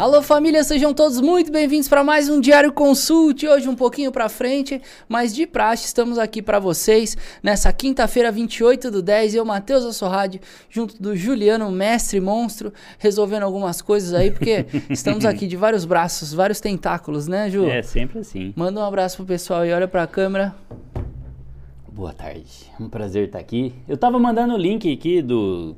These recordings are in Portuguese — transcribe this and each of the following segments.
Alô família, sejam todos muito bem-vindos para mais um Diário Consulte. Hoje um pouquinho para frente, mas de praxe estamos aqui para vocês nessa quinta-feira, 28 do 10. Eu, Matheus Assorrade, junto do Juliano, mestre monstro, resolvendo algumas coisas aí, porque estamos aqui de vários braços, vários tentáculos, né, Ju? É, sempre assim. Manda um abraço pro pessoal e olha para a câmera. Boa tarde, um prazer estar aqui. Eu tava mandando o link aqui do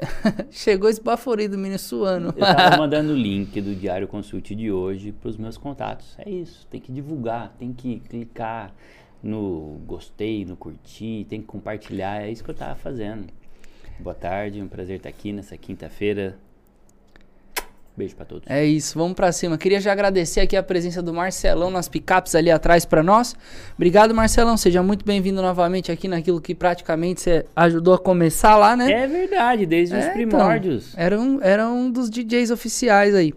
Chegou esbaforido, menino suando. Eu tava mandando o link do Diário Consult de hoje para os meus contatos. É isso, tem que divulgar, tem que clicar no gostei, no curtir, tem que compartilhar. É isso que eu tava fazendo. Boa tarde, um prazer estar aqui nessa quinta-feira. Beijo para todos. É isso, vamos para cima. Queria já agradecer aqui a presença do Marcelão nas picapes ali atrás para nós. Obrigado, Marcelão. Seja muito bem-vindo novamente aqui naquilo que praticamente você ajudou a começar lá, né? É verdade, desde é, os então, primórdios. Então, era, um, era um dos DJs oficiais aí.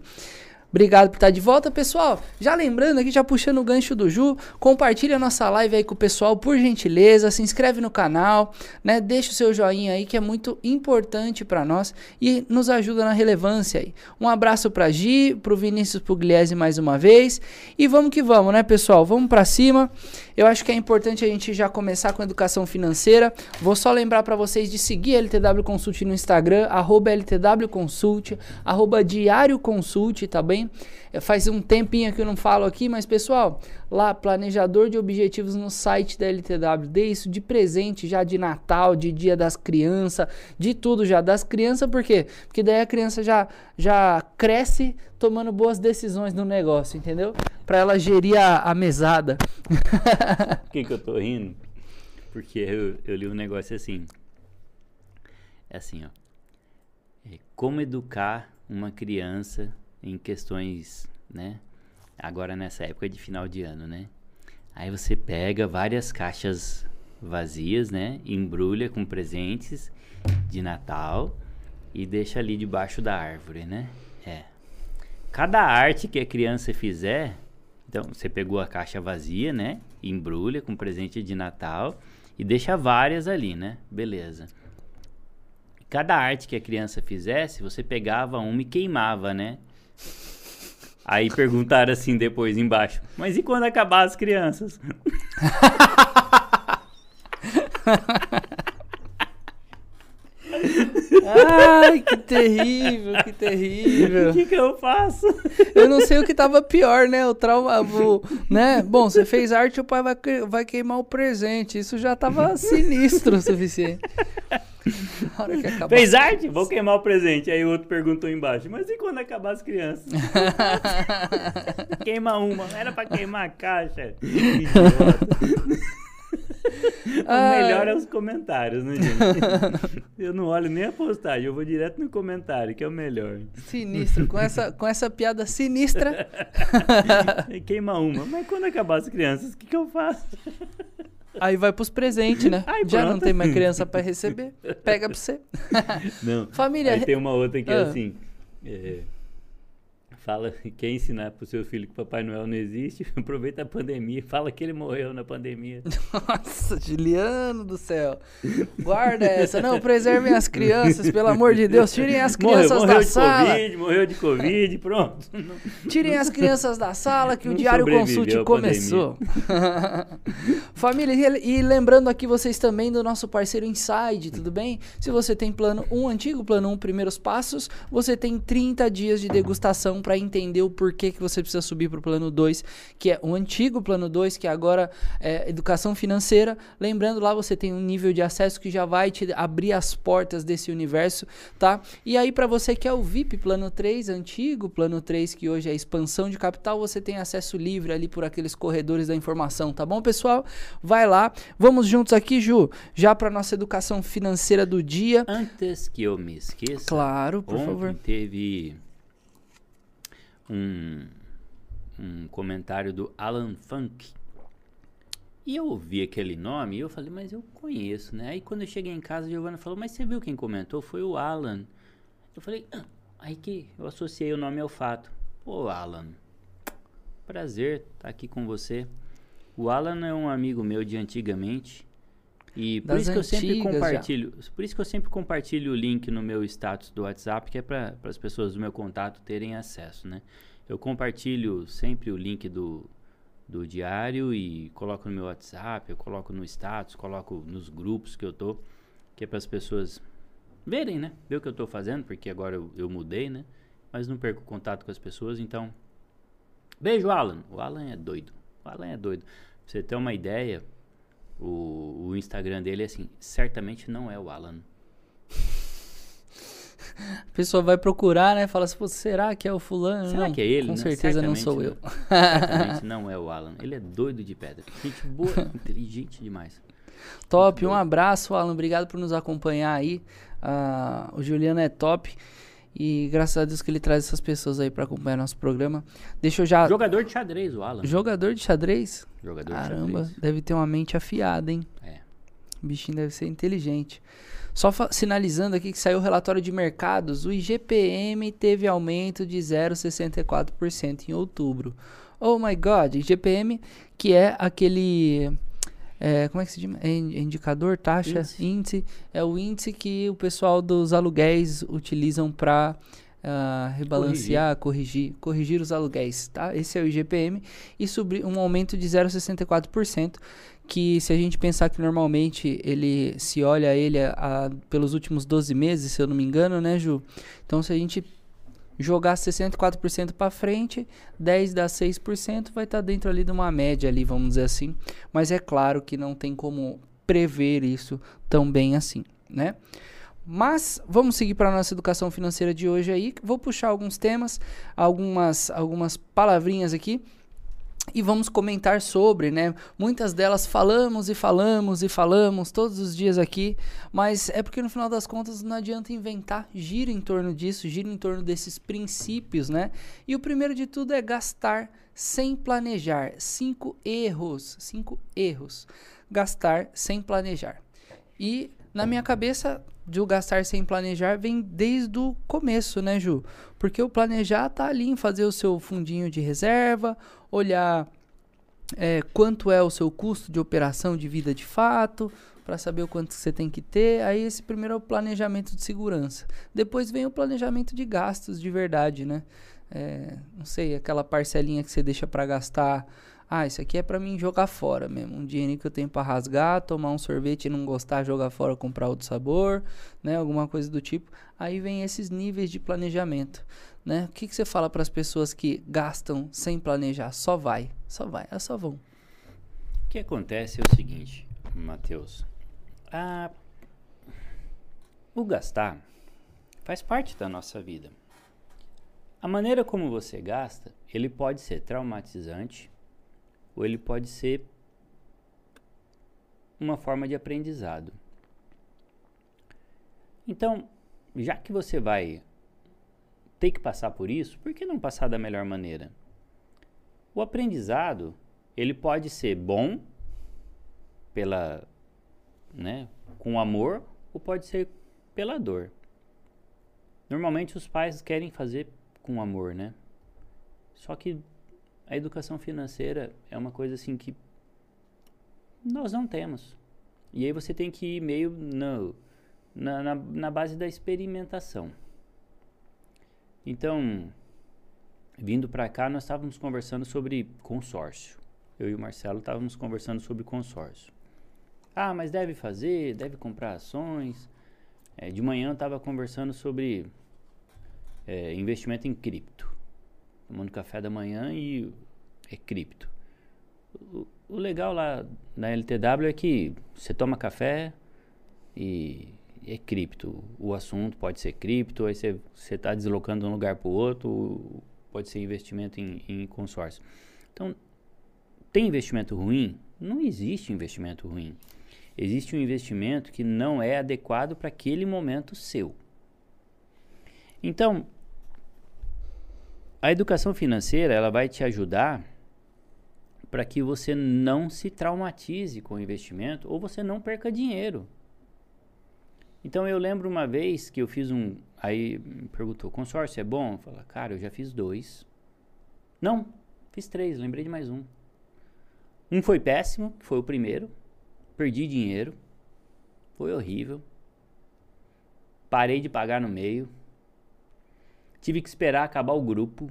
Obrigado por estar de volta, pessoal. Já lembrando aqui, já puxando o gancho do Ju, compartilha a nossa live aí com o pessoal, por gentileza, se inscreve no canal, né? Deixa o seu joinha aí que é muito importante para nós e nos ajuda na relevância aí. Um abraço para Gi, pro Vinícius Pugliese mais uma vez e vamos que vamos, né, pessoal? Vamos para cima. Eu acho que é importante a gente já começar com educação financeira. Vou só lembrar para vocês de seguir a LTW Consult no Instagram, arroba LTW Consult, arroba Diário Consult, tá bem? É, faz um tempinho que eu não falo aqui, mas pessoal, lá, planejador de objetivos no site da LTW, dê isso de presente já de Natal, de Dia das Crianças, de tudo já. Das crianças, por quê? Porque daí a criança já, já cresce tomando boas decisões no negócio, entendeu? Para ela gerir a, a mesada. Por que, que eu tô rindo? Porque eu, eu li um negócio assim. É assim, ó. É como educar uma criança em questões, né? Agora nessa época de final de ano, né? Aí você pega várias caixas vazias, né? Embrulha com presentes de Natal e deixa ali debaixo da árvore, né? É. Cada arte que a criança fizer, então você pegou a caixa vazia, né? Embrulha com presente de Natal e deixa várias ali, né? Beleza. Cada arte que a criança fizesse, você pegava uma e queimava, né? Aí perguntaram assim depois embaixo: Mas e quando acabar as crianças? Ai, que terrível, que terrível. O que, que eu faço? Eu não sei o que tava pior, né? O trauma, o, né? Bom, você fez arte, o pai vai, vai queimar o presente. Isso já tava sinistro o suficiente. Fez arte? Vou queimar o presente. Aí o outro perguntou embaixo, mas e quando acabar as crianças? Queima uma. Era pra queimar a caixa. o melhor é os comentários, né, gente? Eu não olho nem a postagem, eu vou direto no comentário, que é o melhor. Sinistro, com essa, com essa piada sinistra. Queima uma. Mas quando acabar as crianças, o que, que eu faço? Aí vai pros presentes, né? Ai, Já não tem mais criança para receber. Pega pra você. Não. Família. Aí tem uma outra que é ah. assim. É, fala, quer ensinar pro seu filho que Papai Noel não existe, aproveita a pandemia, fala que ele morreu na pandemia. Nossa, Juliano do céu. Guarda essa. Não, preservem as crianças, pelo amor de Deus. Tirem as crianças morreu, morreu da sala. COVID, morreu de Covid, pronto. Tirem as crianças da sala que o Diário Consulte começou. Família, e lembrando aqui vocês também do nosso parceiro Inside, tudo bem? Se você tem plano 1 um, antigo, plano 1 um, primeiros passos, você tem 30 dias de degustação para entender o porquê que você precisa subir para o plano 2, que é o antigo plano 2, que agora é educação financeira. Lembrando, lá você tem um nível de acesso que já vai te abrir as portas desse universo, tá? E aí, para você que é o VIP plano 3, antigo plano 3, que hoje é expansão de capital, você tem acesso livre ali por aqueles corredores da informação, tá bom, pessoal? Vai lá. Vamos juntos aqui, Ju, já para nossa educação financeira do dia. Antes que eu me esqueça. Claro, por favor. Teve um, um comentário do Alan Funk. E eu ouvi aquele nome e eu falei, mas eu conheço, né? Aí quando eu cheguei em casa, a Giovana falou, mas você viu quem comentou? Foi o Alan. Eu falei, ah, aí que eu associei o nome ao fato. Pô, Alan, prazer estar aqui com você. O Alan é um amigo meu de antigamente. E por isso que eu sempre antigas já. compartilho, por isso que eu sempre compartilho o link no meu status do WhatsApp, que é para as pessoas do meu contato terem acesso, né? Eu compartilho sempre o link do, do diário e coloco no meu WhatsApp, eu coloco no status, coloco nos grupos que eu tô, que é para as pessoas verem, né? Ver o que eu tô fazendo, porque agora eu, eu mudei, né? Mas não perco contato com as pessoas, então Beijo, Alan. O Alan é doido. O Alan é doido. Pra você ter uma ideia, o, o Instagram dele é assim, certamente não é o Alan. A pessoa vai procurar, né? Fala assim, Pô, será que é o fulano? Será não, que é ele? Com né? certeza não sou eu. Certamente não é o Alan. Ele é doido de pedra. Gente boa, inteligente demais. Top, um abraço, Alan. Obrigado por nos acompanhar aí. Ah, o Juliano é top. E graças a Deus que ele traz essas pessoas aí pra acompanhar nosso programa. Deixa eu já. Jogador de xadrez, o Alan. Jogador de xadrez? Jogador Caramba, de deve ter uma mente afiada, hein? É. O bichinho deve ser inteligente. Só sinalizando aqui que saiu o relatório de mercados, o IGPM teve aumento de 0,64% em outubro. Oh my god, IGPM, que é aquele. é, como é que se chama? É in- indicador, taxa, Índice. índice. É o índice que o pessoal dos aluguéis utilizam para rebalancear, corrigir. corrigir, os aluguéis, tá? Esse é o IGPM e sobre um aumento de 0,64%, que se a gente pensar que normalmente ele se olha ele a- a- pelos últimos 12 meses, se eu não me engano, né, Ju? Então se a gente jogar 64% para frente, 10 dá 6%, vai estar dentro ali de uma média ali, vamos dizer assim. Mas é claro que não tem como prever isso tão bem assim, né? Mas vamos seguir para a nossa educação financeira de hoje aí. Vou puxar alguns temas, algumas, algumas palavrinhas aqui e vamos comentar sobre, né? Muitas delas falamos e falamos e falamos todos os dias aqui, mas é porque no final das contas não adianta inventar, gira em torno disso, gira em torno desses princípios, né? E o primeiro de tudo é gastar sem planejar. Cinco erros, cinco erros. Gastar sem planejar. E na minha cabeça, de o gastar sem planejar vem desde o começo, né, Ju? Porque o planejar tá ali em fazer o seu fundinho de reserva, olhar é, quanto é o seu custo de operação de vida de fato, para saber o quanto você tem que ter. Aí esse primeiro é o planejamento de segurança. Depois vem o planejamento de gastos de verdade, né? É, não sei, aquela parcelinha que você deixa para gastar. Ah, isso aqui é para mim jogar fora mesmo. Um dinheiro que eu tenho para rasgar, tomar um sorvete e não gostar, jogar fora, comprar outro sabor, né? Alguma coisa do tipo. Aí vem esses níveis de planejamento, né? O que, que você fala para as pessoas que gastam sem planejar? Só vai, só vai, elas só vão. O que acontece é o seguinte, Matheus. A... O gastar faz parte da nossa vida. A maneira como você gasta, ele pode ser traumatizante ou ele pode ser uma forma de aprendizado. Então, já que você vai ter que passar por isso, por que não passar da melhor maneira? O aprendizado, ele pode ser bom pela, né, com amor ou pode ser pela dor. Normalmente os pais querem fazer com amor, né? Só que a educação financeira é uma coisa assim que nós não temos. E aí você tem que ir meio no, na, na, na base da experimentação. Então, vindo para cá, nós estávamos conversando sobre consórcio. Eu e o Marcelo estávamos conversando sobre consórcio. Ah, mas deve fazer, deve comprar ações. É, de manhã eu estava conversando sobre é, investimento em cripto. Tomando café da manhã e é cripto. O, o legal lá na LTW é que você toma café e é cripto. O assunto pode ser cripto, aí você está deslocando de um lugar para o outro, pode ser investimento em, em consórcio. Então, tem investimento ruim? Não existe investimento ruim. Existe um investimento que não é adequado para aquele momento seu. Então, a educação financeira ela vai te ajudar para que você não se traumatize com o investimento ou você não perca dinheiro. Então eu lembro uma vez que eu fiz um. Aí me perguntou: consórcio é bom? Eu falei: cara, eu já fiz dois. Não, fiz três, lembrei de mais um. Um foi péssimo, foi o primeiro. Perdi dinheiro. Foi horrível. Parei de pagar no meio. Tive que esperar acabar o grupo.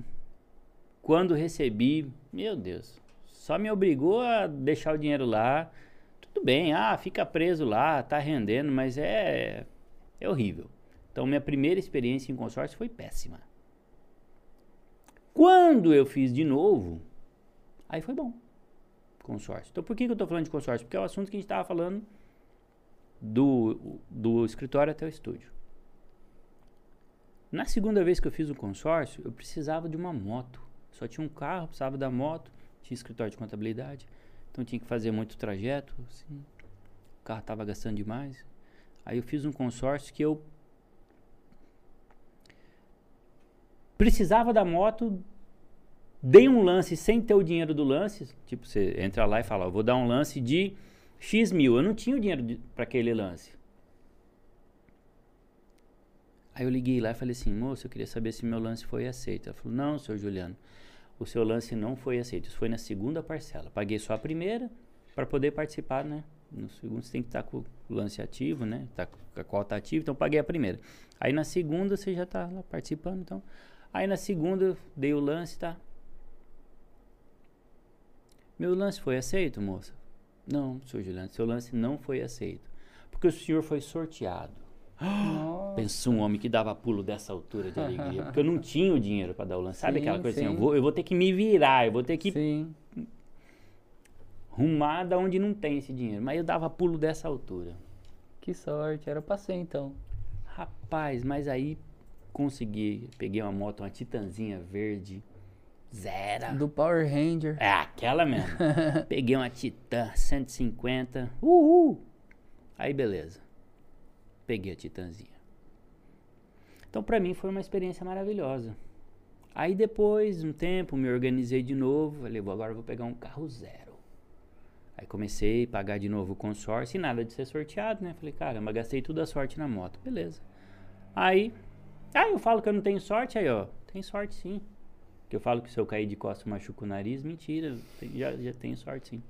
Quando recebi, meu Deus, só me obrigou a deixar o dinheiro lá. Tudo bem, ah, fica preso lá, tá rendendo, mas é, é horrível. Então, minha primeira experiência em consórcio foi péssima. Quando eu fiz de novo, aí foi bom. Consórcio. Então, por que, que eu estou falando de consórcio? Porque é o assunto que a gente estava falando do, do escritório até o estúdio. Na segunda vez que eu fiz o consórcio, eu precisava de uma moto. Só tinha um carro, precisava da moto, tinha escritório de contabilidade, então tinha que fazer muito trajeto. Assim, o carro estava gastando demais. Aí eu fiz um consórcio que eu precisava da moto, dei um lance sem ter o dinheiro do lance. Tipo, você entra lá e fala: vou dar um lance de X mil. Eu não tinha o dinheiro para aquele lance. Aí eu liguei lá e falei assim, moço, eu queria saber se meu lance foi aceito. Ela falou, não, senhor Juliano, o seu lance não foi aceito. Isso foi na segunda parcela. Paguei só a primeira para poder participar, né? No segundo você tem que estar tá com o lance ativo, né? Tá com a cota ativa, então paguei a primeira. Aí na segunda você já está lá participando, então. Aí na segunda eu dei o lance, tá? Meu lance foi aceito, moça? Não, senhor Juliano, seu lance não foi aceito. Porque o senhor foi sorteado. Pensou um homem que dava pulo dessa altura de alegria. Porque eu não tinha o dinheiro para dar o lance. Sabe sim, aquela coisa sim. assim? Eu vou, eu vou ter que me virar, eu vou ter que sim. rumar da onde não tem esse dinheiro. Mas eu dava pulo dessa altura. Que sorte, era pra ser então. Rapaz, mas aí consegui. Peguei uma moto, uma Titanzinha verde. Zero. Do Power Ranger. É, aquela mesmo. Peguei uma Titan 150. Uhul! Aí beleza peguei a Titanzinha. Então, para mim, foi uma experiência maravilhosa. Aí, depois, um tempo, me organizei de novo. Falei, agora vou pegar um carro zero. Aí comecei a pagar de novo o consórcio e nada de ser sorteado, né? Falei, caramba, gastei toda a sorte na moto. Beleza. Aí, ah, eu falo que eu não tenho sorte, aí, ó. Tem sorte sim. Que eu falo que se eu cair de costas machuco o nariz, mentira. Já, já tenho sorte sim.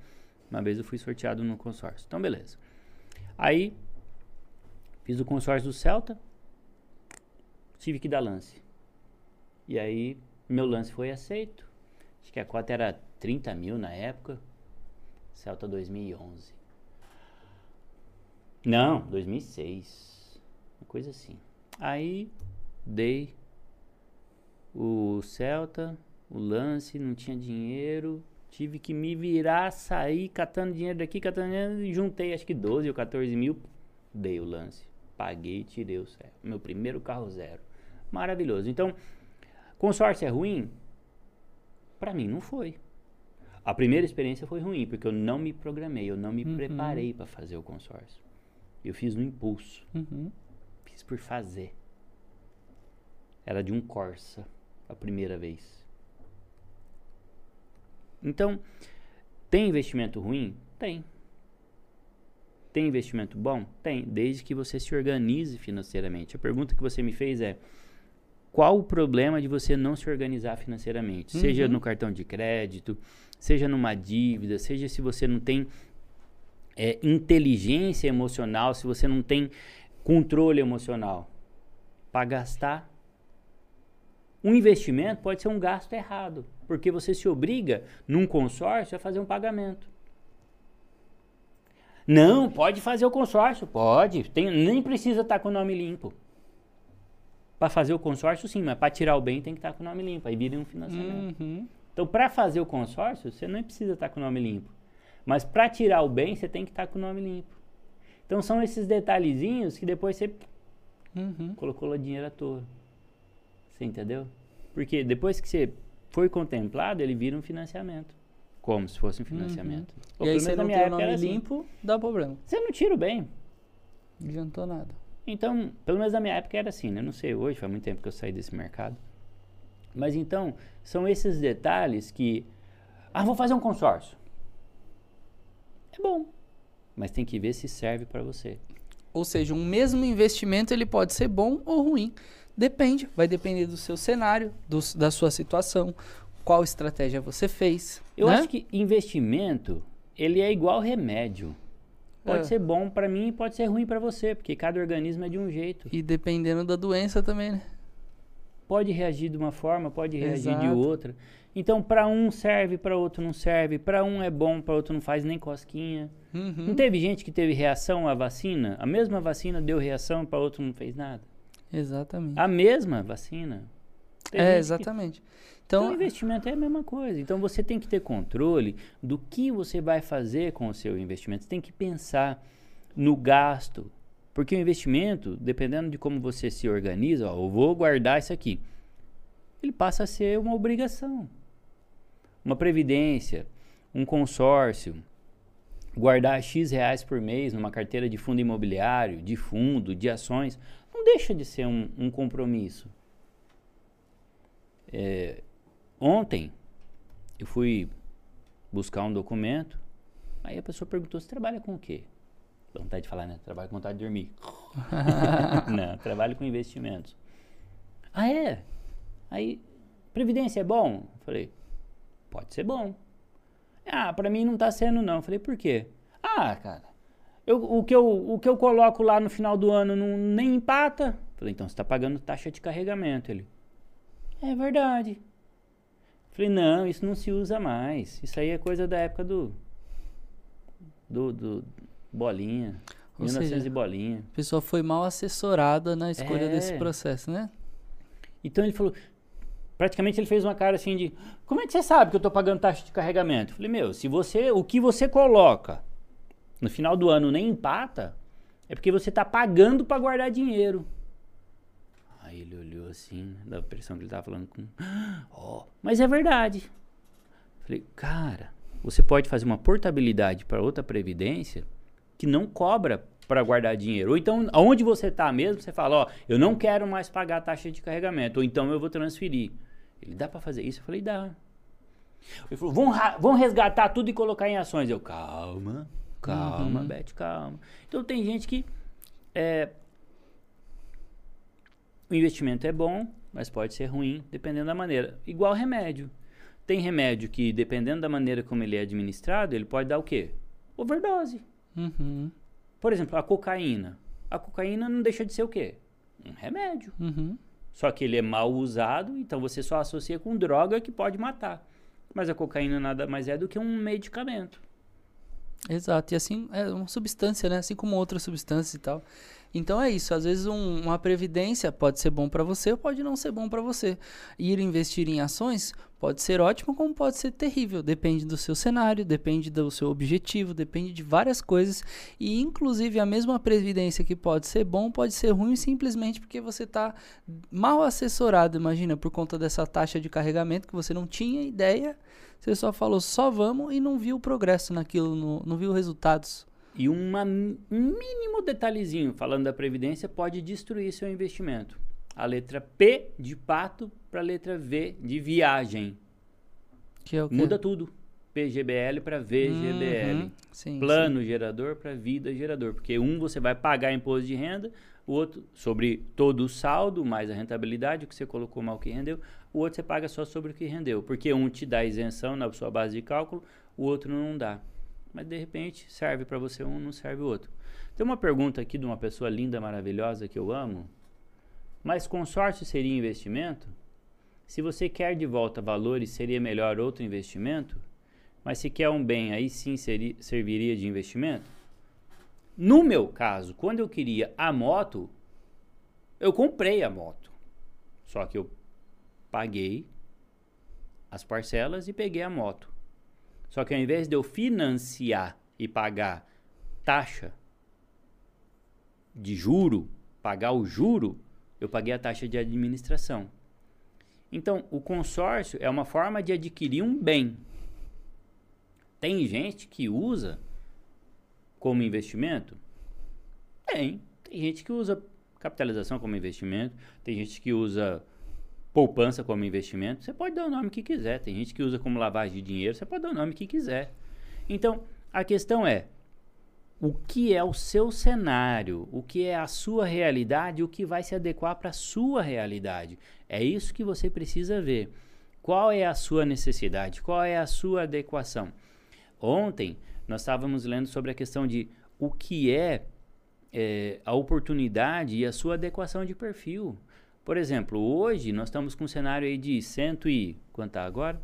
Uma vez eu fui sorteado no consórcio. Então, beleza. Aí, Fiz o consórcio do Celta, tive que dar lance. E aí, meu lance foi aceito. Acho que a cota era 30 mil na época. Celta 2011. Não, 2006. Uma coisa assim. Aí, dei o Celta, o lance, não tinha dinheiro. Tive que me virar, sair catando dinheiro daqui, catando dinheiro. Juntei acho que 12 ou 14 mil. Dei o lance paguei e tirei o zero. Meu primeiro carro zero. Maravilhoso. Então, consórcio é ruim? Para mim não foi. A primeira experiência foi ruim, porque eu não me programei, eu não me uhum. preparei para fazer o consórcio. Eu fiz no impulso. Uhum. Fiz por fazer. Era de um Corsa a primeira vez. Então, tem investimento ruim? Tem. Tem investimento bom? Tem, desde que você se organize financeiramente. A pergunta que você me fez é: qual o problema de você não se organizar financeiramente? Uhum. Seja no cartão de crédito, seja numa dívida, seja se você não tem é, inteligência emocional, se você não tem controle emocional para gastar. Um investimento pode ser um gasto errado, porque você se obriga, num consórcio, a fazer um pagamento. Não, pode fazer o consórcio, pode. Tem, nem precisa estar tá com o nome limpo. Para fazer o consórcio, sim, mas para tirar o bem tem que estar tá com o nome limpo. Aí vira um financiamento. Uhum. Então, para fazer o consórcio, você não precisa estar tá com o nome limpo. Mas para tirar o bem, você tem que estar com o nome limpo. Então, são esses detalhezinhos que depois você uhum. colocou lá dinheiro à toa. Você entendeu? Porque depois que você foi contemplado, ele vira um financiamento. Como se fosse um financiamento. Uhum. E aí você não tem o nome assim. limpo, dá problema. Você não tira o bem. Não adiantou nada. Então, pelo menos na minha época era assim, né? Não sei hoje, faz muito tempo que eu saí desse mercado. Mas então, são esses detalhes que... Ah, vou fazer um consórcio. É bom, mas tem que ver se serve para você. Ou seja, um mesmo investimento ele pode ser bom ou ruim. Depende, vai depender do seu cenário, do, da sua situação qual estratégia você fez. Eu né? acho que investimento, ele é igual remédio. Pode É. ser bom para mim e pode ser ruim para você, porque cada organismo é de um jeito. E dependendo da doença também, né? Pode reagir de uma forma, pode reagir de Exato. outra. Então, para um serve, para outro não serve. Para um é bom, para outro não faz nem cosquinha. Uhum. Não teve gente que teve reação à vacina? A mesma vacina deu reação, para outro não fez nada. Exatamente. A mesma vacina. É, exatamente. Então, Então, o investimento é a mesma coisa. Então, você tem que ter controle do que você vai fazer com o seu investimento. Você tem que pensar no gasto. Porque o investimento, dependendo de como você se organiza, ó, eu vou guardar isso aqui. Ele passa a ser uma obrigação. Uma previdência, um consórcio, guardar X reais por mês numa carteira de fundo imobiliário, de fundo, de ações, não deixa de ser um, um compromisso. É, ontem eu fui buscar um documento, aí a pessoa perguntou: você trabalha com o quê? Vontade de falar, né? Trabalho com vontade de dormir. não, trabalho com investimentos. Ah, é? Aí, previdência é bom? Eu falei, pode ser bom. Ah, pra mim não tá sendo não. Eu falei, por quê? Ah, cara, eu, o, que eu, o que eu coloco lá no final do ano não, nem empata. Eu falei, então você tá pagando taxa de carregamento. Ele, é verdade. Falei, não, isso não se usa mais. Isso aí é coisa da época do. Do. do bolinha. Ou 1900 seja, e bolinha. a pessoa foi mal assessorada na escolha É. desse processo, né? Então ele falou. Praticamente ele fez uma cara assim de. Como é que você sabe que eu tô pagando taxa de carregamento? Eu falei, meu, se você. O que você coloca no final do ano nem empata, é porque você tá pagando para guardar dinheiro. Aí ele olhou assim, da pressão que ele tava falando com. Ó, mas é verdade. Falei, cara, você pode fazer uma portabilidade para outra previdência que não cobra para guardar dinheiro. Ou então, aonde você está mesmo, você fala, ó, eu não quero mais pagar a taxa de carregamento, ou então eu vou transferir. Ele, dá para fazer isso? Eu falei, dá. Ele falou, vão, vão resgatar tudo e colocar em ações. Eu, calma, calma, Uhum. Beth, calma. Então tem gente que é, o investimento é bom, mas pode ser ruim, dependendo da maneira. Igual remédio. Tem remédio que, dependendo da maneira como ele é administrado, ele pode dar o quê? Overdose. Uhum. Por exemplo, a cocaína. A cocaína não deixa de ser o quê? Um remédio. Uhum. Só que ele é mal usado, então você só associa com droga que pode matar. Mas a cocaína nada mais é do que um medicamento. Exato, e assim é uma substância, né? Assim como outras substâncias e tal. Então é isso, às vezes um- uma previdência pode ser bom para você ou pode não ser bom para você. Ir investir em ações pode ser ótimo como pode ser terrível, depende do seu cenário, depende do seu objetivo, depende de várias coisas e inclusive a mesma previdência que pode ser bom pode ser ruim simplesmente porque você está mal assessorado, imagina, por conta dessa taxa de carregamento que você não tinha ideia, você só falou só vamos e não viu o progresso naquilo, não, não viu resultados. E uma, um mínimo detalhezinho falando da previdência pode destruir seu investimento. A letra P de pato para a letra V de viagem. Que é o quê? Muda tudo. PGBL para VGBL. Uhum, sim, Plano gerador para vida gerador. Porque um você vai pagar imposto de renda, o outro sobre todo o saldo, mais a rentabilidade, o que você colocou mal que rendeu, o outro você paga só sobre o que rendeu. Porque um te dá isenção na sua base de cálculo, o outro não dá. Mas de repente serve para você um, não serve o outro. Tem uma pergunta aqui de uma pessoa linda, maravilhosa que eu amo. Mas consórcio seria investimento? Se você quer de volta valores, seria melhor outro investimento? Mas se quer um bem, aí sim seria, serviria de investimento? No meu caso, quando eu queria a moto, eu comprei a moto. Só que eu paguei as parcelas e peguei a moto. Só que ao invés de eu financiar e pagar taxa de juro, pagar o juro, eu paguei a taxa de administração. Então, o consórcio é uma forma de adquirir um bem. Tem gente que usa como investimento? Tem. Tem gente que usa capitalização como investimento, tem gente que usa poupança como investimento. Você pode dar o nome que quiser. Tem gente que usa como lavagem de dinheiro, você pode dar o nome que quiser. Então, a questão é: o que é o seu cenário, o que é a sua realidade, o que vai se adequar para a sua realidade. É isso que você precisa ver. Qual é a sua necessidade? Qual é a sua adequação? Ontem nós estávamos lendo sobre a questão de o que é, é a oportunidade e a sua adequação de perfil. Por exemplo, hoje nós estamos com um cenário aí de cento e... Quanto tá agora?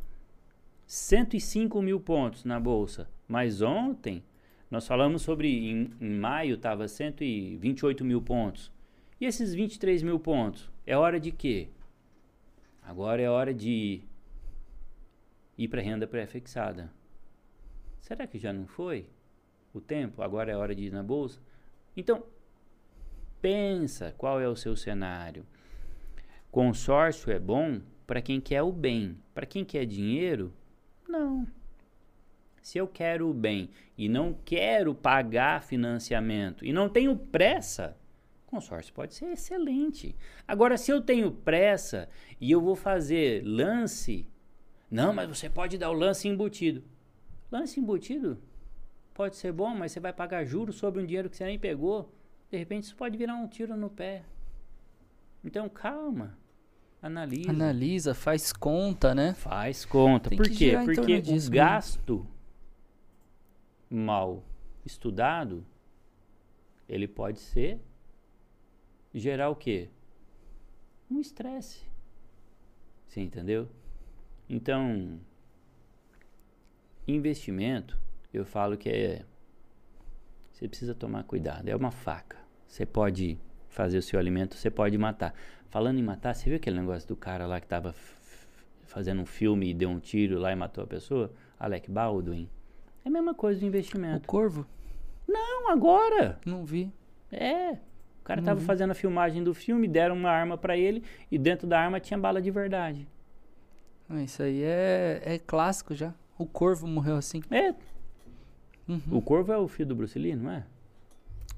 105 mil pontos na Bolsa. Mas ontem, nós falamos sobre... Em, em maio estava 128 mil pontos. E esses 23 mil pontos? É hora de quê? Agora é hora de ir para renda pré-fixada. Será que já não foi o tempo? Agora é hora de ir na bolsa? Então, pensa qual é o seu cenário. Consórcio é bom para quem quer o bem. Para quem quer dinheiro, não. Se eu quero o bem e não quero pagar financiamento e não tenho pressa, consórcio pode ser excelente. Agora, se eu tenho pressa e eu vou fazer lance, não, mas você pode dar o lance embutido. Lance embutido pode ser bom, mas você vai pagar juros sobre um dinheiro que você nem pegou. De repente, isso pode virar um tiro no pé. Então, calma. Analisa. Analisa, faz conta, né? Faz conta. Tem Por quê? Porque o gasto mal estudado, ele pode ser gerar o quê? Um estresse. Você entendeu? Então, investimento, eu falo que é. Você precisa tomar cuidado. É uma faca. Você pode fazer o seu alimento, você pode matar. Falando em matar, você viu aquele negócio do cara lá que estava fazendo um filme e deu um tiro lá e matou a pessoa? Alec Baldwin. É a mesma coisa do investimento. O corvo? Não, agora. Não vi. É. O cara estava uhum. fazendo a filmagem do filme, deram uma arma para ele e dentro da arma tinha bala de verdade. Ah, isso aí é, é clássico já. O Corvo morreu assim. É. Uhum. O Corvo é o filho do Bruce Lee, não é?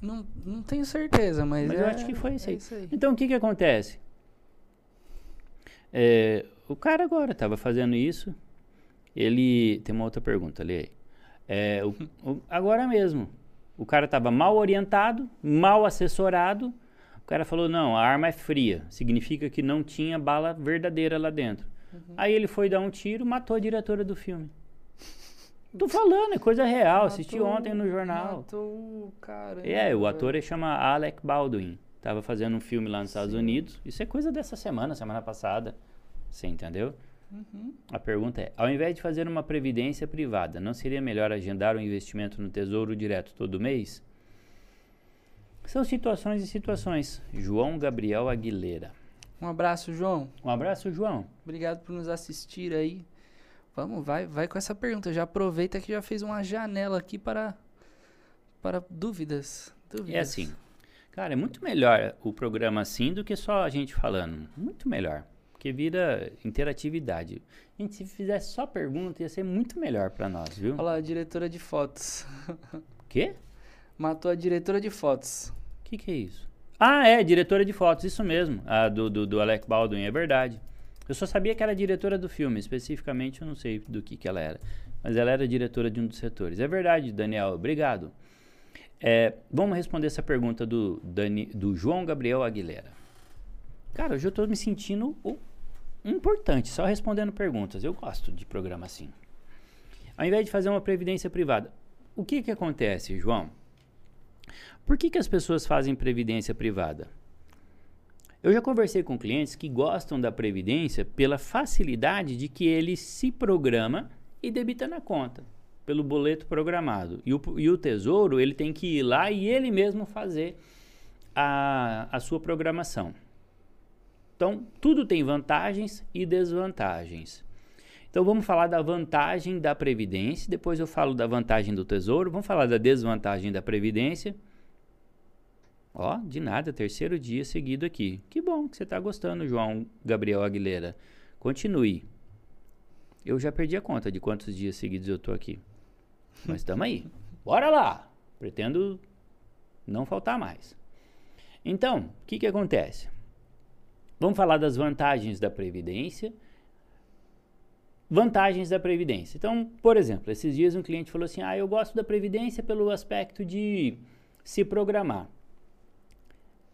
Não, não tenho certeza, mas, mas é, eu acho que foi isso aí. É isso aí. Então o que que acontece? É, o cara agora estava fazendo isso. Ele tem uma outra pergunta, lê aí. É, o, o, agora mesmo, o cara estava mal orientado, mal assessorado. O cara falou: não, a arma é fria, significa que não tinha bala verdadeira lá dentro. Uhum. Aí ele foi dar um tiro, matou a diretora do filme. Tô falando, é coisa real. Matou, assisti ontem no jornal. Matou, cara. É, o ator ele chama Alec Baldwin. Tava fazendo um filme lá nos Sim. Estados Unidos. Isso é coisa dessa semana, semana passada. Você entendeu? Uhum. A pergunta é: ao invés de fazer uma previdência privada, não seria melhor agendar o um investimento no Tesouro Direto todo mês? São situações e situações. João Gabriel Aguilera. Um abraço, João. Um abraço, João. Obrigado por nos assistir aí. Vamos, vai, vai com essa pergunta. Já aproveita que já fez uma janela aqui para para dúvidas. dúvidas. É assim. Cara, é muito melhor o programa assim do que só a gente falando. Muito melhor. Porque vira interatividade. Gente, se fizesse só pergunta, ia ser muito melhor para nós, viu? Olha lá, a diretora de fotos. Quê? Matou a diretora de fotos. O que, que é isso? Ah, é, diretora de fotos, isso mesmo. A do, do, do Alec Baldwin, é verdade. Eu só sabia que era diretora do filme, especificamente eu não sei do que, que ela era. Mas ela era diretora de um dos setores. É verdade, Daniel, obrigado. É, vamos responder essa pergunta do, Dani, do João Gabriel Aguilera. Cara, hoje eu estou me sentindo importante, só respondendo perguntas. Eu gosto de programa assim. Ao invés de fazer uma previdência privada, o que que acontece, João? Por que, que as pessoas fazem previdência privada? Eu já conversei com clientes que gostam da previdência pela facilidade de que ele se programa e debita na conta, pelo boleto programado. E o, e o tesouro, ele tem que ir lá e ele mesmo fazer a, a sua programação. Então, tudo tem vantagens e desvantagens. Então, vamos falar da vantagem da previdência, depois eu falo da vantagem do tesouro, vamos falar da desvantagem da previdência. Ó, de nada, terceiro dia seguido aqui. Que bom que você está gostando, João Gabriel Aguilera. Continue. Eu já perdi a conta de quantos dias seguidos eu estou aqui. Mas estamos aí. Bora lá! Pretendo não faltar mais. Então, o que, que acontece? Vamos falar das vantagens da Previdência. Vantagens da Previdência. Então, por exemplo, esses dias um cliente falou assim: Ah, eu gosto da Previdência pelo aspecto de se programar.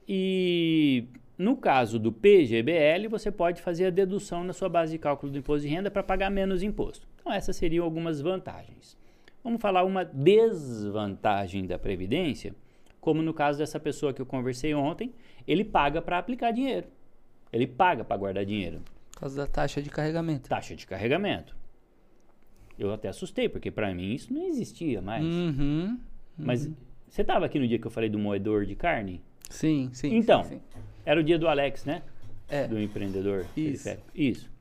E no caso do PGBL, você pode fazer a dedução na sua base de cálculo do imposto de renda para pagar menos imposto. Então, essas seriam algumas vantagens. Vamos falar uma desvantagem da Previdência, como no caso dessa pessoa que eu conversei ontem, ele paga para aplicar dinheiro. Ele paga para guardar dinheiro. Por causa da taxa de carregamento. Taxa de carregamento. Eu até assustei, porque para mim isso não existia mais. Uhum. Mas você estava aqui no dia que eu falei do moedor de carne? Sim, sim. Então, sim, sim. era o dia do Alex, né? É. Do empreendedor. Isso. periférico. Isso.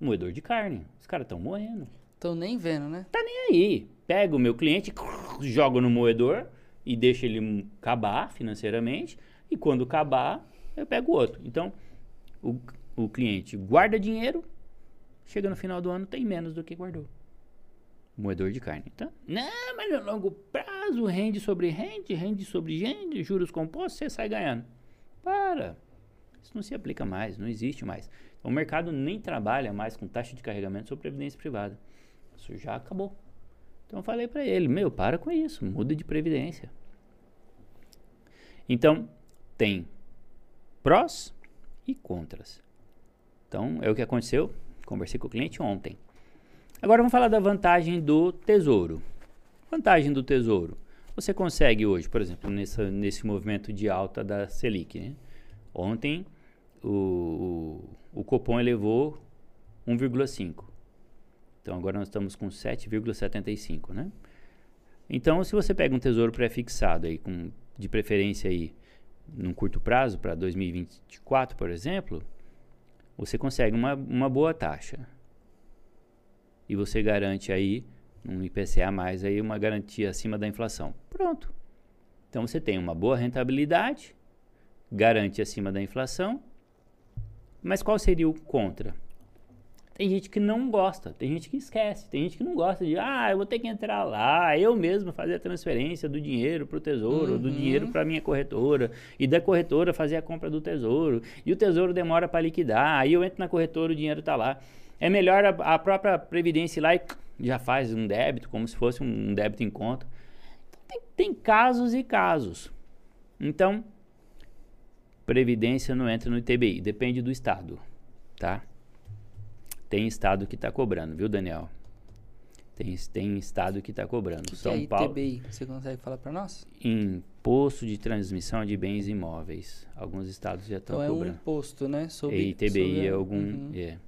Moedor de carne. Os caras estão morrendo. Tô nem vendo, né? Tá nem aí. Pega o meu cliente, joga no moedor e deixa ele acabar financeiramente. E quando acabar, eu pego outro. Então, o, o cliente guarda dinheiro, chega no final do ano, tem menos do que guardou. Moedor de carne. Então, não, mas no longo prazo, rende sobre rende, rende sobre rende, juros compostos, você sai ganhando. Para. Isso não se aplica mais, não existe mais. O mercado nem trabalha mais com taxa de carregamento sobre previdência privada. Isso já acabou. Então eu falei para ele, meu, para com isso, muda de previdência. Então, tem prós e contras. Então, é o que aconteceu. Conversei com o cliente ontem. Agora vamos falar da vantagem do tesouro. Vantagem do tesouro. Você consegue hoje, por exemplo, nessa, nesse movimento de alta da Selic. Né? Ontem o, o, o Copom elevou 1,5. Então agora nós estamos com 7,75, né? Então, se você pega um tesouro pré-fixado aí, com, de preferência aí, num curto prazo, para 2024, por exemplo, você consegue uma, uma boa taxa. E você garante aí, um IPCA mais aí, uma garantia acima da inflação. Pronto. Então você tem uma boa rentabilidade, garante acima da inflação. Mas qual seria o contra? Tem gente que não gosta, tem gente que esquece, tem gente que não gosta de, ah, eu vou ter que entrar lá, eu mesmo fazer a transferência do dinheiro para o tesouro, Uhum. do dinheiro para minha corretora, e da corretora fazer a compra do tesouro, e o tesouro demora para liquidar, aí eu entro na corretora, o dinheiro está lá. É melhor a, a própria Previdência ir lá e já faz um débito, como se fosse um débito em conta. Tem, tem casos e casos. Então, Previdência não entra no ITBI, depende do estado, tá? Tem estado que está cobrando, viu, Daniel? Tem, tem estado que está cobrando. Que, São que é Paulo, ITBI? Você consegue falar para nós? imposto de transmissão de bens imóveis. Alguns estados já estão Então é um cobrando. imposto, né? Sobre, ITBI sobre é algum. Uhum. É.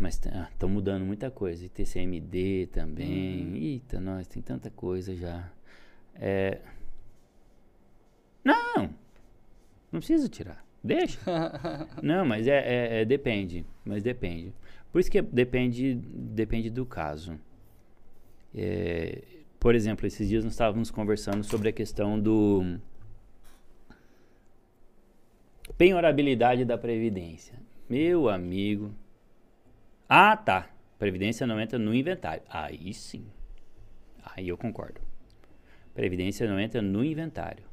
Mas estão mudando muita coisa. ITCMD também. Uhum. Eita, nós, tem tanta coisa já. É... Não! Não precisa tirar. Deixa. Não, mas é, é- é- depende. Mas depende. Por isso que depende, depende do caso. É, por exemplo, esses dias nós estávamos conversando sobre a questão do penhorabilidade da previdência. Meu amigo. Ah, tá. Previdência não entra no inventário. Aí sim. Aí eu concordo. Previdência não entra no inventário.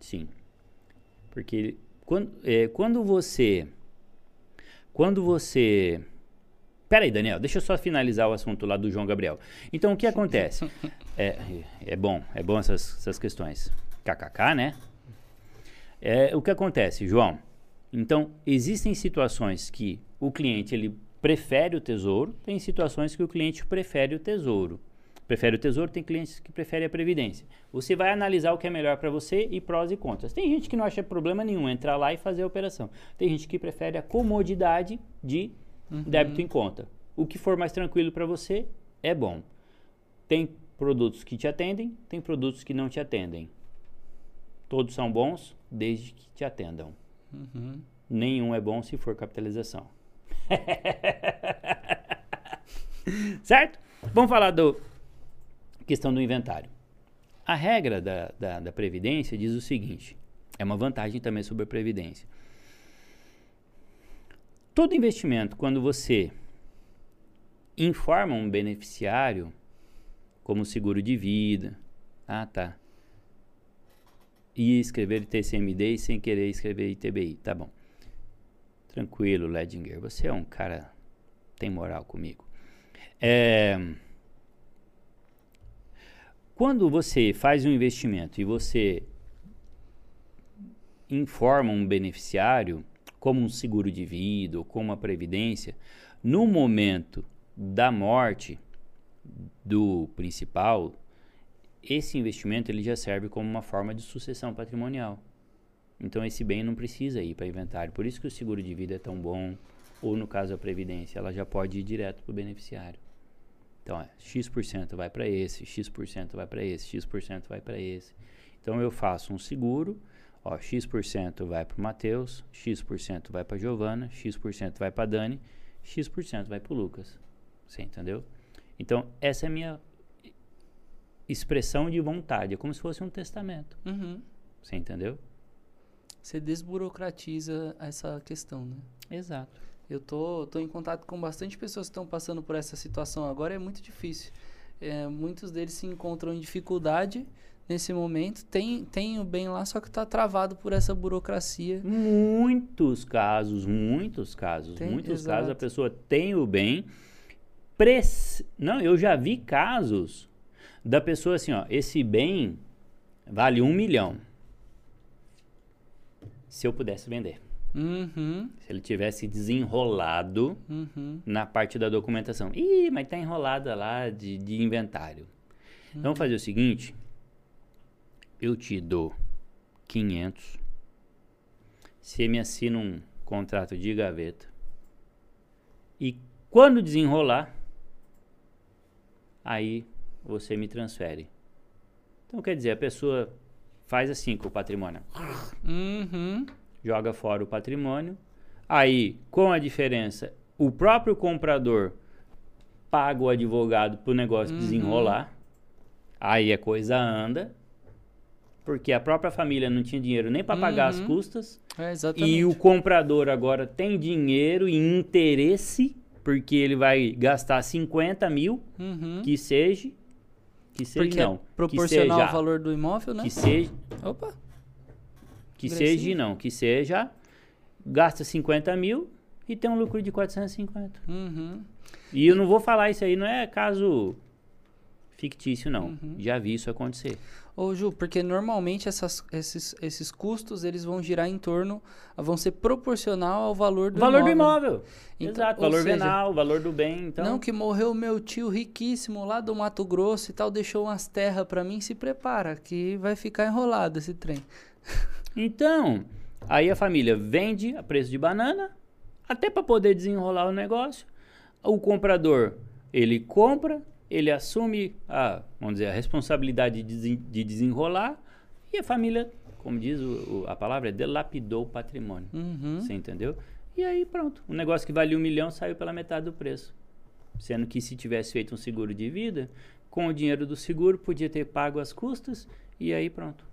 Sim. Porque quando, é, quando você. Quando você. Pera aí, Daniel, deixa eu só finalizar o assunto lá do João Gabriel. Então, o que acontece? é, é bom, é bom essas, essas questões. KKK, né? É, o que acontece, João? Então, existem situações que o cliente ele prefere o tesouro, tem situações que o cliente prefere o tesouro. Prefere o tesouro, tem clientes que preferem a previdência. Você vai analisar o que é melhor para você e prós e contras. Tem gente que não acha problema nenhum entrar lá e fazer a operação. Tem gente que prefere a comodidade de débito em conta. O que for mais tranquilo para você é bom. Tem produtos que te atendem, tem produtos que não te atendem. Todos são bons desde que te atendam. Uhum. Nenhum é bom se for capitalização. certo? Vamos falar do questão do inventário. A regra da, da, da Previdência diz o seguinte: é uma vantagem também sobre a Previdência. Todo investimento, quando você informa um beneficiário, como seguro de vida, ah tá, ia escrever TCMD e sem querer escrever ITBI, tá bom. Tranquilo, Ledinger, você é um cara tem moral comigo. É, quando você faz um investimento e você informa um beneficiário, como um seguro de vida ou como uma previdência, No momento da morte do principal, esse investimento ele já serve como uma forma de sucessão patrimonial. Então esse bem não precisa ir para inventário. Por isso que o seguro de vida é tão bom, ou no caso a previdência, ela já pode ir direto para o beneficiário. Então, é, X% vai para esse, X% vai para esse, X% vai para esse. Então eu faço um seguro, ó, X% vai para o Matheus, X% vai para a Giovana, X% vai para a Dani, X% vai para o Lucas. Você entendeu? Então, essa é a minha expressão de vontade. É como se fosse um testamento. Uhum. Você entendeu? Você desburocratiza essa questão, né? Exato. Eu tô, tô em contato com bastante pessoas que estão passando por essa situação agora, é muito difícil. É, muitos deles se encontram em dificuldade nesse momento, tem, tem o bem lá, só que está travado por essa burocracia. Muitos casos, muitos casos, Tem- muitos exato. casos a pessoa tem o bem. prec- Não, eu já vi casos da pessoa assim, ó, esse bem vale um milhão. Se eu pudesse vender. Uhum, Se ele tivesse desenrolado uhum, na parte da documentação. Ih, mas tá enrolada lá de, de inventário. Então, vamos fazer o seguinte. Eu te dou 500. Você me assina um contrato de gaveta. E quando desenrolar, aí você me transfere. Então, quer dizer, a pessoa faz assim com o patrimônio uhum. Joga fora o patrimônio. Aí, com a diferença, o próprio comprador paga o advogado para o negócio Uhum. desenrolar. Aí a coisa anda. Porque a própria família não tinha dinheiro nem para pagar as Uhum. custas. É, exatamente. E o comprador agora tem dinheiro e interesse, porque ele vai gastar 50 mil, Uhum. que seja. Que seja Porque não. é proporcional que seja, ao valor do imóvel, né? Que seja, Opa. Que Ingressinho. seja, não, que seja, gasta 50 mil e tem um lucro de 450. Uhum. E eu não vou falar isso aí, não é caso fictício, não. Uhum. Já vi isso acontecer. Ô, Ju, porque normalmente essas, esses, esses custos eles vão girar em torno, vão ser proporcional ao valor do valor imóvel. do imóvel. Então, Exato, valor seja, venal, valor do bem. Então, Não, que morreu meu tio riquíssimo lá do Mato Grosso e tal, deixou umas terras pra mim, se prepara, que vai ficar enrolado esse trem. então, aí a família vende a preço de banana, até para poder desenrolar o negócio. O comprador, ele compra, ele assume a, vamos dizer, a responsabilidade de, desen- de desenrolar e a família, como diz o- o- a palavra, delapidou o patrimônio. Uhum. Você entendeu? E aí pronto. Um negócio que valia um milhão saiu pela metade do preço. Sendo que se tivesse feito um seguro de vida, com o dinheiro do seguro podia ter pago as custas e aí pronto.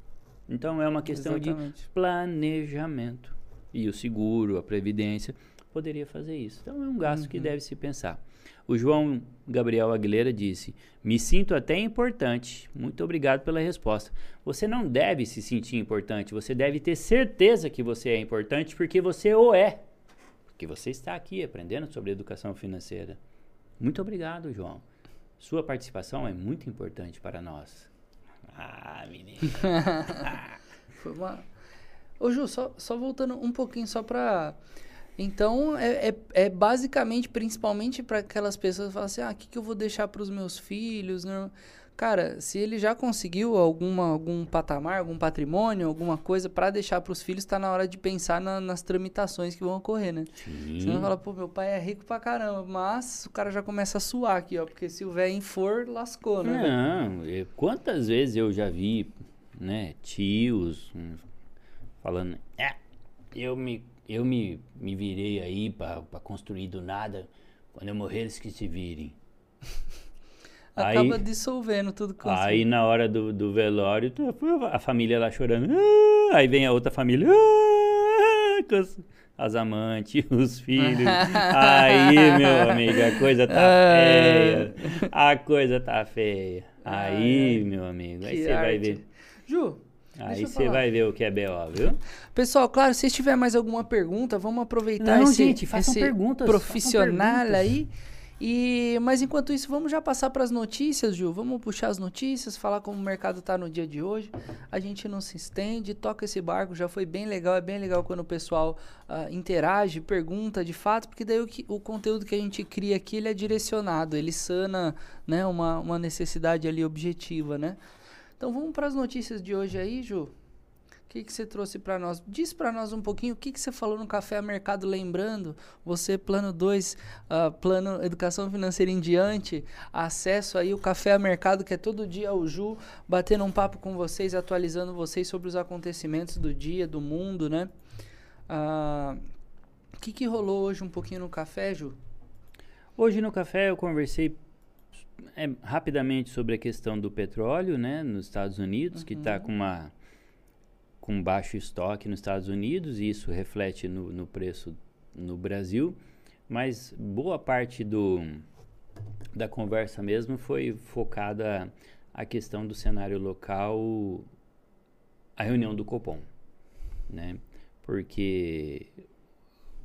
Então é uma questão de Exatamente. planejamento. E o seguro, a previdência, poderia fazer isso. Então é um gasto que deve se pensar. O João Gabriel Aguilera disse: Me sinto até importante. Muito obrigado pela resposta. Você não deve se sentir importante, você deve ter certeza que você é importante porque você o é. Porque você está aqui aprendendo sobre educação financeira. Muito obrigado, João. Sua participação é muito importante para nós. Ah, menino. Foi uma... Ô Ju, só, só voltando um pouquinho só pra... Então, é, é, é basicamente, principalmente para aquelas pessoas que falam assim, ah, o que, que eu vou deixar para os meus filhos? né? Cara, se ele já conseguiu alguma, algum patamar, algum patrimônio, alguma coisa para deixar para os filhos, tá na hora de pensar na- nas tramitações que vão ocorrer, né? Sim. Senão fala, pô, meu pai é rico pra caramba, mas o cara já começa a suar aqui, ó, porque se o velho for, lascou, né? Não, eu- quantas vezes eu já vi, né, tios falando, é, eu me, eu me, me virei aí pra construir do nada, quando eu morrer eles que se virem. Acaba Aí- dissolvendo tudo que Aí na hora do, do velório, tu- a família lá chorando, "Ah", aí vem a outra família, "Ah", com as, amantes, os filhos. aí, meu amigo, a coisa tá Ah. feia. A coisa tá feia. Aí, meu amigo, aí você vai ver. Ju, Aí você vai ver o que é B.O., viu? Pessoal, claro, se tiver mais alguma pergunta, vamos aproveitar Não, esse, gente, façam esse perguntas, profissional façam perguntas. aí E, mas enquanto isso, vamos já passar para as notícias, Ju. Vamos puxar as notícias, falar como o mercado está no dia de hoje. A gente não se estende, toca esse barco, já foi bem legal. É bem legal quando o pessoal uh, interage, pergunta de fato, porque daí o, que, o conteúdo que a gente cria aqui ele é direcionado, ele sana né, uma, uma necessidade ali objetiva, né? Então vamos para as notícias de hoje aí, Ju que, que você trouxe para nós? Diz para nós um pouquinho o que, que você falou no Café Mercado, lembrando, você, plano 2, uh, ah, plano Educação Financeira em Diante, acesso aí o Café a Mercado, que é todo dia o Ju, batendo um papo com vocês, atualizando vocês sobre os acontecimentos do dia, do mundo, né? Uh, o que, que rolou hoje um pouquinho no café, Ju? Hoje no café eu conversei é, rapidamente sobre a questão do petróleo, né, nos Estados Unidos, uhum. que está com uma com baixo estoque nos Estados Unidos, e isso reflete no, no preço no Brasil, mas boa parte do, da conversa mesmo foi focada a questão do cenário local, a reunião do Copom, né? Porque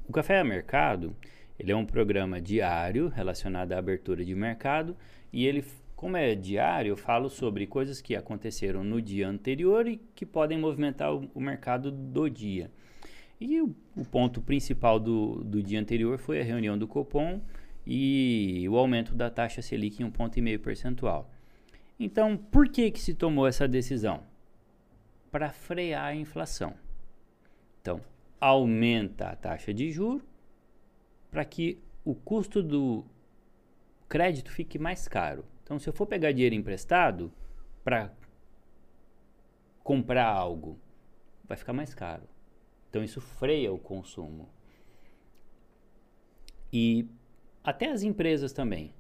o Café a Mercado, ele é um programa diário relacionado à abertura de mercado e ele como é diário, eu falo sobre coisas que aconteceram no dia anterior e que podem movimentar o, o mercado do dia. E o, o ponto principal do, do dia anterior foi a reunião do Copom e o aumento da taxa Selic em um ponto e meio percentual. Então, por que que se tomou essa decisão? Para frear a inflação. Então, aumenta a taxa de juro para que o custo do crédito fique mais caro. Então, se eu for pegar dinheiro emprestado para comprar algo, vai ficar mais caro. Então, isso freia o consumo. E até as empresas também.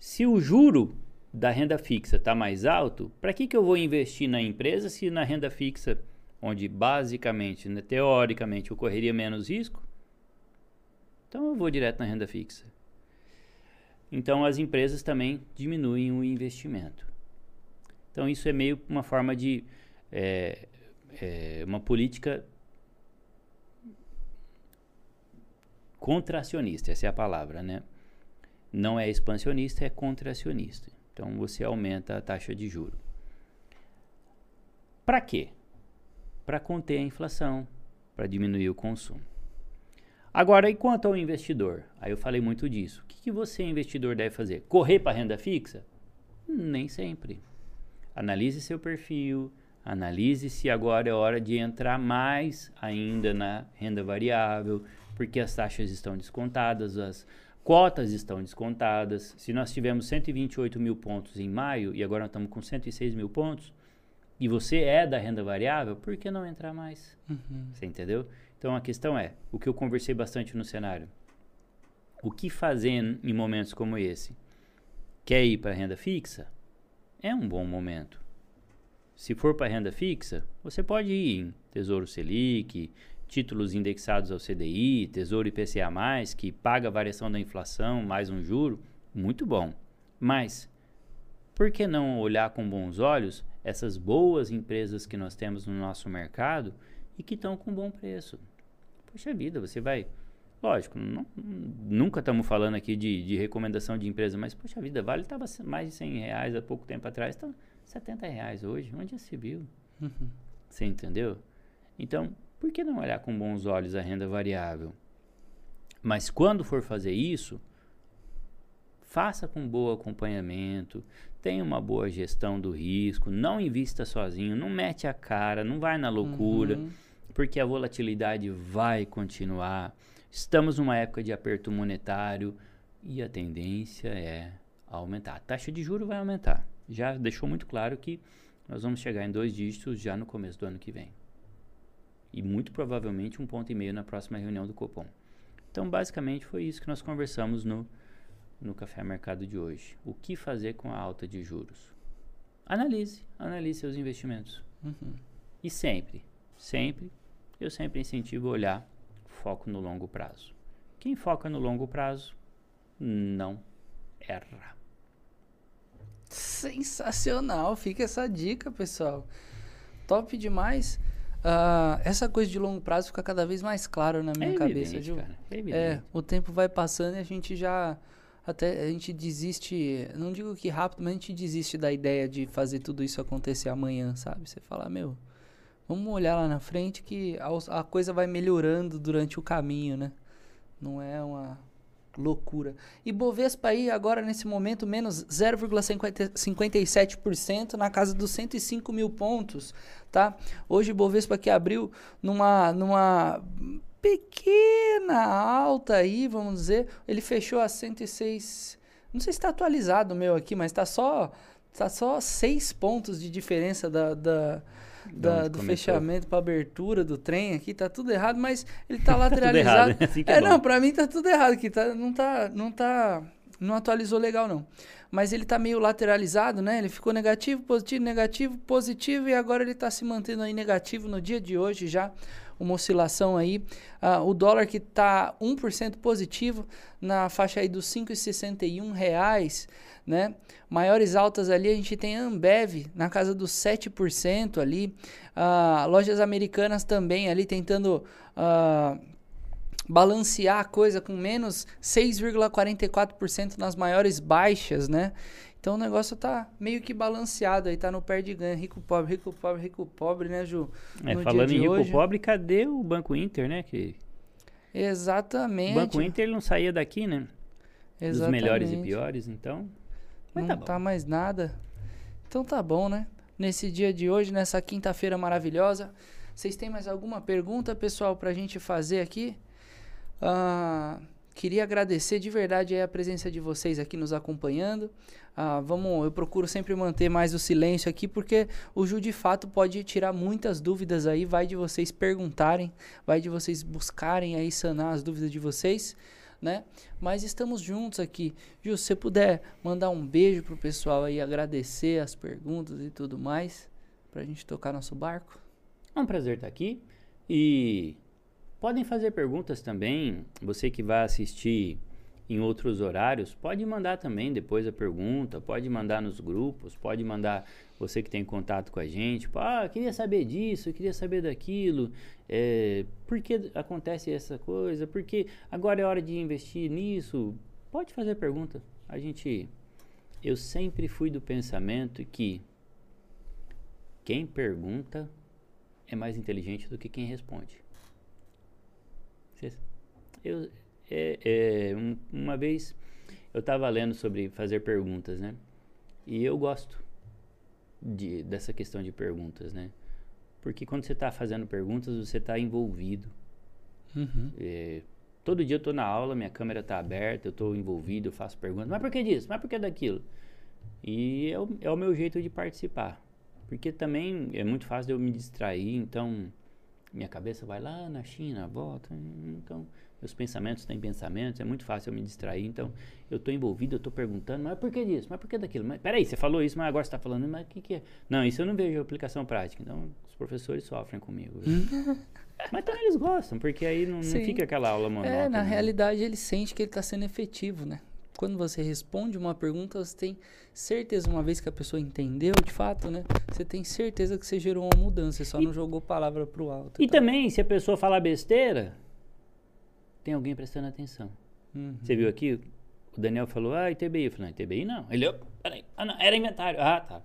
Se o juro da renda fixa está mais alto, para que, que eu vou investir na empresa se na renda fixa, onde basicamente, né, teoricamente, eu correria menos risco? Então eu vou direto na renda fixa. Então as empresas também diminuem o investimento. Então isso é meio uma forma de é, é, uma política contracionista, essa é a palavra, né? Não é expansionista, é contracionista. Então você aumenta a taxa de juro. Para quê? Para conter a inflação, para diminuir o consumo. Agora, e quanto ao investidor? Aí eu falei muito disso. O que, que você, investidor, deve fazer? Correr para renda fixa? Nem sempre. Analise seu perfil, analise se agora é hora de entrar mais ainda na renda variável, porque as taxas estão descontadas, as cotas estão descontadas. Se nós tivemos 128 mil pontos em maio e agora nós estamos com 106 mil pontos, e você é da renda variável, por que não entrar mais? Uhum. Você entendeu? Então a questão é, o que eu conversei bastante no cenário, o que fazer em momentos como esse? Quer ir para renda fixa? É um bom momento. Se for para renda fixa, você pode ir em Tesouro Selic, títulos indexados ao CDI, Tesouro IPCA+, que paga a variação da inflação mais um juro, muito bom. Mas por que não olhar com bons olhos essas boas empresas que nós temos no nosso mercado e que estão com bom preço. Poxa vida, você vai. Lógico, não, nunca estamos falando aqui de, de, recomendação de empresa, mas poxa vida, Vale estava mais de 100 reais há pouco tempo atrás, está 70 reais hoje. Onde já se viu? Uhum. Você entendeu? Então, por que não olhar com bons olhos a renda variável? Mas quando for fazer isso, faça com bom acompanhamento, tenha uma boa gestão do risco, não invista sozinho, não mete a cara, não vai na loucura. Uhum porque a volatilidade vai continuar. Estamos numa época de aperto monetário e a tendência é aumentar. A taxa de juro vai aumentar. Já deixou muito claro que nós vamos chegar em dois dígitos já no começo do ano que vem. E muito provavelmente um ponto e meio na próxima reunião do Copom. Então, basicamente, foi isso que nós conversamos no, no Café Mercado de hoje. O que fazer com a alta de juros? Analise, analise seus investimentos. Uhum. E sempre, sempre, eu sempre incentivo a olhar foco no longo prazo. Quem foca no longo prazo não erra. Sensacional, fica essa dica, pessoal. Top demais. Uh, essa coisa de longo prazo fica cada vez mais claro na minha é cabeça, evidente, Cara, é, é, o tempo vai passando e a gente já até a gente desiste, não digo que rápido, mas a gente desiste da ideia de fazer tudo isso acontecer amanhã, sabe? Você fala, meu, vamos olhar lá na frente que a, a coisa vai melhorando durante o caminho, né? Não é uma loucura. E Bovespa aí agora nesse momento menos 0,57% na casa dos 105 mil pontos, tá? Hoje Bovespa que abriu numa numa pequena alta aí, vamos dizer. Ele fechou a 106. Não sei se está atualizado o meu aqui, mas está só tá só 6 pontos de diferença da, da, da do fechamento para abertura do trem aqui, tá tudo errado, mas ele tá lateralizado. tá assim é, é não, para mim tá tudo errado aqui, tá, não tá não tá não atualizou legal não. Mas ele tá meio lateralizado, né? Ele ficou negativo, positivo, negativo, positivo e agora ele tá se mantendo aí negativo no dia de hoje já uma oscilação aí. Uh, o dólar que está 1% positivo na faixa aí dos 5,61 reais, né? Maiores altas ali a gente tem a Ambev na casa dos 7% ali. Uh, lojas americanas também ali tentando... Uh, balancear a coisa com menos 6,44% nas maiores baixas, né? Então o negócio tá meio que balanceado aí, tá no pé de ganho. Rico, pobre, rico, pobre, rico, pobre, né, Ju? É, falando em rico, hoje... pobre, cadê o Banco Inter, né? Que... Exatamente. O Banco Inter não saía daqui, né? Exatamente. Dos melhores e piores, então. Mas não tá, tá mais nada. Então tá bom, né? Nesse dia de hoje, nessa quinta-feira maravilhosa. Vocês têm mais alguma pergunta, pessoal, pra gente fazer aqui? Ah. Queria agradecer de verdade a presença de vocês aqui nos acompanhando. Ah, vamos, eu procuro sempre manter mais o silêncio aqui, porque o Ju de fato pode tirar muitas dúvidas aí. Vai de vocês perguntarem, vai de vocês buscarem aí sanar as dúvidas de vocês, né? Mas estamos juntos aqui. Ju, se você puder mandar um beijo pro pessoal aí, agradecer as perguntas e tudo mais, pra gente tocar nosso barco. É um prazer estar aqui e Podem fazer perguntas também. Você que vai assistir em outros horários, pode mandar também depois a pergunta, pode mandar nos grupos, pode mandar você que tem contato com a gente, ah, queria saber disso, queria saber daquilo, é, por que acontece essa coisa, porque agora é hora de investir nisso. Pode fazer pergunta. A gente, eu sempre fui do pensamento que quem pergunta é mais inteligente do que quem responde. Eu, é, é, um, uma vez eu estava lendo sobre fazer perguntas, né? E eu gosto de, dessa questão de perguntas, né? Porque quando você está fazendo perguntas, você está envolvido. Uhum. É, todo dia eu estou na aula, minha câmera está aberta, eu estou envolvido, eu faço perguntas. Mas por que disso? Mas por que daquilo? E é o, é o meu jeito de participar. Porque também é muito fácil eu me distrair, então minha cabeça vai lá na China, volta. Então, meus pensamentos têm pensamentos, é muito fácil eu me distrair. Então, eu estou envolvido, eu estou perguntando, mas por que disso? Mas por que daquilo? Mas, peraí, você falou isso, mas agora você está falando, mas o que, que é? Não, isso eu não vejo aplicação prática. Então, os professores sofrem comigo. mas também eles gostam, porque aí não, não fica aquela aula monótona. É, na realidade, ele sente que ele está sendo efetivo, né? Quando você responde uma pergunta, você tem certeza, uma vez que a pessoa entendeu de fato, né? Você tem certeza que você gerou uma mudança, você só e, não jogou palavra pro alto. E, e também, se a pessoa falar besteira, tem alguém prestando atenção. Uhum. Você viu aqui? O Daniel falou, ah, ITBI. Eu falei, não, ITBI não. Ele, peraí, ah, não, era inventário. Ah, tá.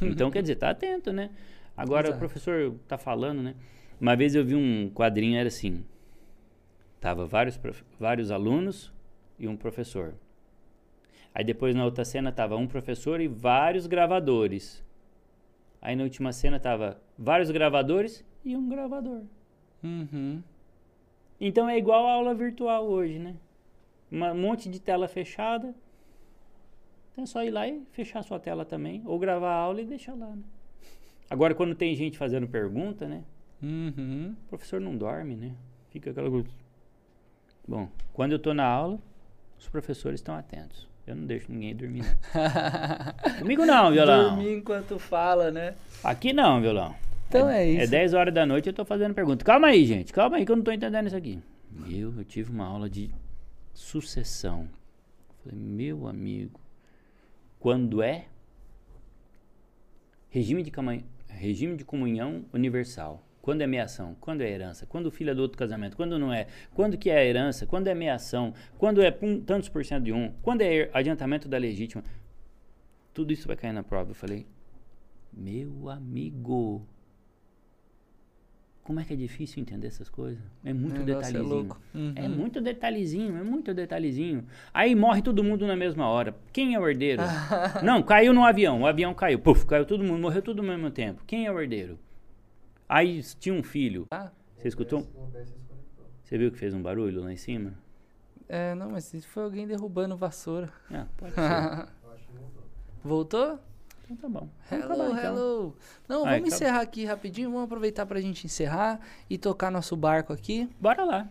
Então, quer dizer, tá atento, né? Agora, Exato. o professor tá falando, né? Uma vez eu vi um quadrinho, era assim, tava vários, vários alunos e um professor. Aí depois na outra cena tava um professor e vários gravadores. Aí na última cena tava vários gravadores e um gravador. Uhum. Então é igual a aula virtual hoje, né? Um monte de tela fechada. Então é só ir lá e fechar sua tela também. Ou gravar a aula e deixar lá, né? Agora quando tem gente fazendo pergunta, né? Uhum. O professor não dorme, né? Fica aquela. Bom, quando eu tô na aula, os professores estão atentos. Eu não deixo ninguém dormir. Não. Comigo não, violão. Dormir enquanto fala, né? Aqui não, violão. Então é, é isso. É 10 horas da noite e eu tô fazendo pergunta. Calma aí, gente. Calma aí que eu não tô entendendo isso aqui. Meu, eu tive uma aula de sucessão. Falei, meu amigo, quando é regime de, regime de comunhão universal? Quando é meação? Quando é herança? Quando o filho é do outro casamento? Quando não é? Quando que é a herança? Quando é meação? Quando é pum, tantos por cento de um? Quando é adiantamento da legítima? Tudo isso vai cair na prova. Eu falei, meu amigo, como é que é difícil entender essas coisas? É muito detalhezinho. É. Uhum. é muito detalhezinho, é muito detalhezinho. Aí morre todo mundo na mesma hora. Quem é o herdeiro? Não, caiu no avião. O avião caiu. Puf, caiu todo mundo, morreu todo ao mesmo tempo. Quem é o herdeiro? Aí tinha um filho. Ah. Você escutou? Você viu que fez um barulho lá em cima? É, não, mas foi alguém derrubando vassoura. Ah, pode ser. Voltou? Então tá bom. Hello, então. hello. Não, Aí, vamos tá encerrar aqui rapidinho. Vamos aproveitar pra gente encerrar e tocar nosso barco aqui. Bora lá.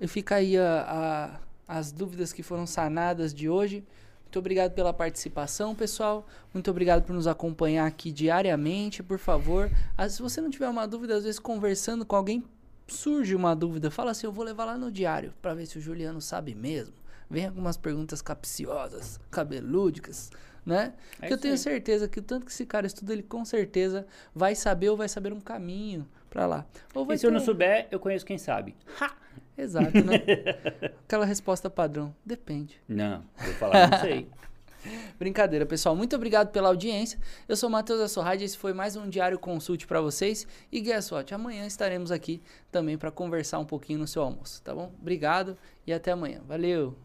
E fica aí a, a, as dúvidas que foram sanadas de hoje. Muito obrigado pela participação, pessoal. Muito obrigado por nos acompanhar aqui diariamente. Por favor, ah, se você não tiver uma dúvida, às vezes conversando com alguém, surge uma dúvida. Fala assim: eu vou levar lá no diário para ver se o Juliano sabe mesmo. Vem algumas perguntas capciosas, cabelúdicas né? É que eu tenho aí. certeza que o tanto que esse cara estuda, ele com certeza vai saber ou vai saber um caminho para lá. Ou e se eu não souber, eu conheço quem sabe. Ha! Exato, né? Aquela resposta padrão. Depende. Não, vou falar, não sei. Brincadeira, pessoal. Muito obrigado pela audiência. Eu sou o Matheus Assorrade. Esse foi mais um Diário Consulte para vocês. E guess what? Amanhã estaremos aqui também para conversar um pouquinho no seu almoço, tá bom? Obrigado e até amanhã. Valeu!